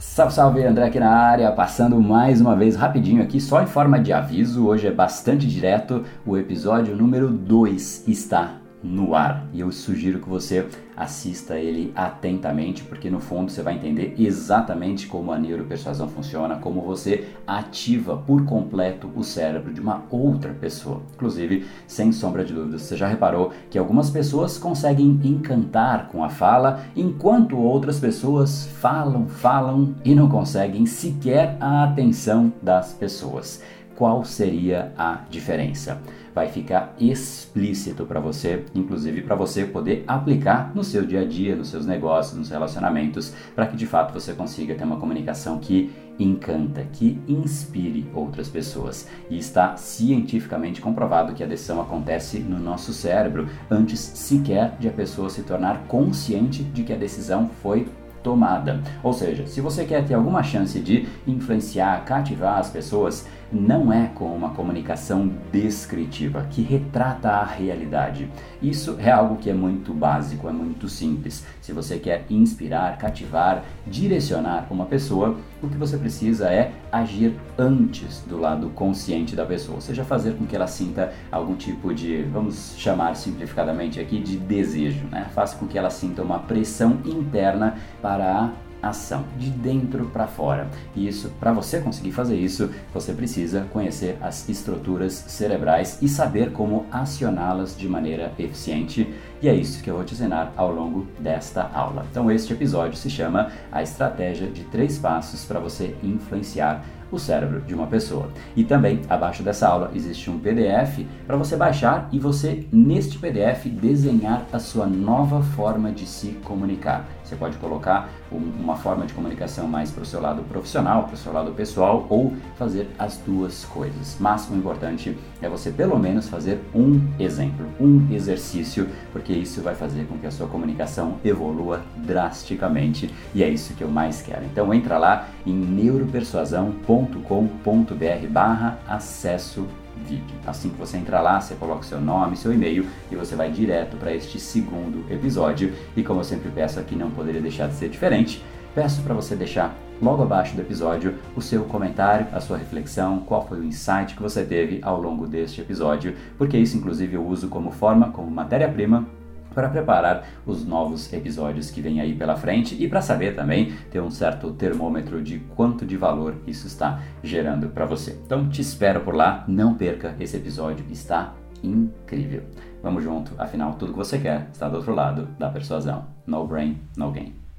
Salve, salve, André aqui na área, passando mais uma vez rapidinho aqui, só em forma de aviso, hoje é bastante direto, o episódio número 2 está no ar. E eu sugiro que você assista ele atentamente, porque no fundo você vai entender exatamente como a neuropersuasão funciona, como você ativa por completo o cérebro de uma outra pessoa. Inclusive, sem sombra de dúvidas, você já reparou que algumas pessoas conseguem encantar com a fala, enquanto outras pessoas falam, falam e não conseguem sequer a atenção das pessoas. Qual seria a diferença? vai ficar explícito para você, inclusive para você poder aplicar no seu dia a dia, nos seus negócios, nos relacionamentos, para que de fato você consiga ter uma comunicação que encanta, que inspire outras pessoas. E está cientificamente comprovado que a decisão acontece no nosso cérebro antes sequer de a pessoa se tornar consciente de que a decisão foi tomada. Ou seja, se você quer ter alguma chance de influenciar, cativar as pessoas, não é com uma comunicação descritiva que retrata a realidade. Isso é algo que é muito básico, é muito simples. Se você quer inspirar, cativar, direcionar uma pessoa, o que você precisa é agir antes do lado consciente da pessoa, ou seja, fazer com que ela sinta algum tipo de, vamos chamar simplificadamente aqui, de desejo, né? Faça com que ela sinta uma pressão interna para a ação, de dentro para fora. E isso, para você conseguir fazer isso, você precisa conhecer as estruturas cerebrais e saber como acioná-las de maneira eficiente. E é isso que eu vou te ensinar ao longo desta aula. Então, este episódio se chama A Estratégia de Três Passos para você influenciar o cérebro de uma pessoa. E também, abaixo dessa aula, existe um PDF para você baixar e você, neste PDF, desenhar a sua nova forma de se comunicar. Você pode colocar uma forma de comunicação mais para o seu lado profissional, para o seu lado pessoal ou fazer as duas coisas. Mas o importante é você pelo menos fazer um exemplo, um exercício, porque isso vai fazer com que a sua comunicação evolua drasticamente e é isso que eu mais quero. Então entra lá em neuropersuasão.com.br barra acesso vídeo. Assim que você entrar lá, você coloca seu nome, seu e-mail e você vai direto para este segundo episódio. E como eu sempre peço aqui, não poderia deixar de ser diferente, peço para você deixar logo abaixo do episódio o seu comentário, a sua reflexão, qual foi o insight que você teve ao longo deste episódio, porque isso inclusive eu uso como forma, como matéria-prima para preparar os novos episódios que vem aí pela frente e para saber também ter um certo termômetro de quanto de valor isso está gerando para você. Então te espero por lá, não perca esse episódio, está incrível. Vamos junto, afinal tudo que você quer está do outro lado da persuasão. No brain, no gain.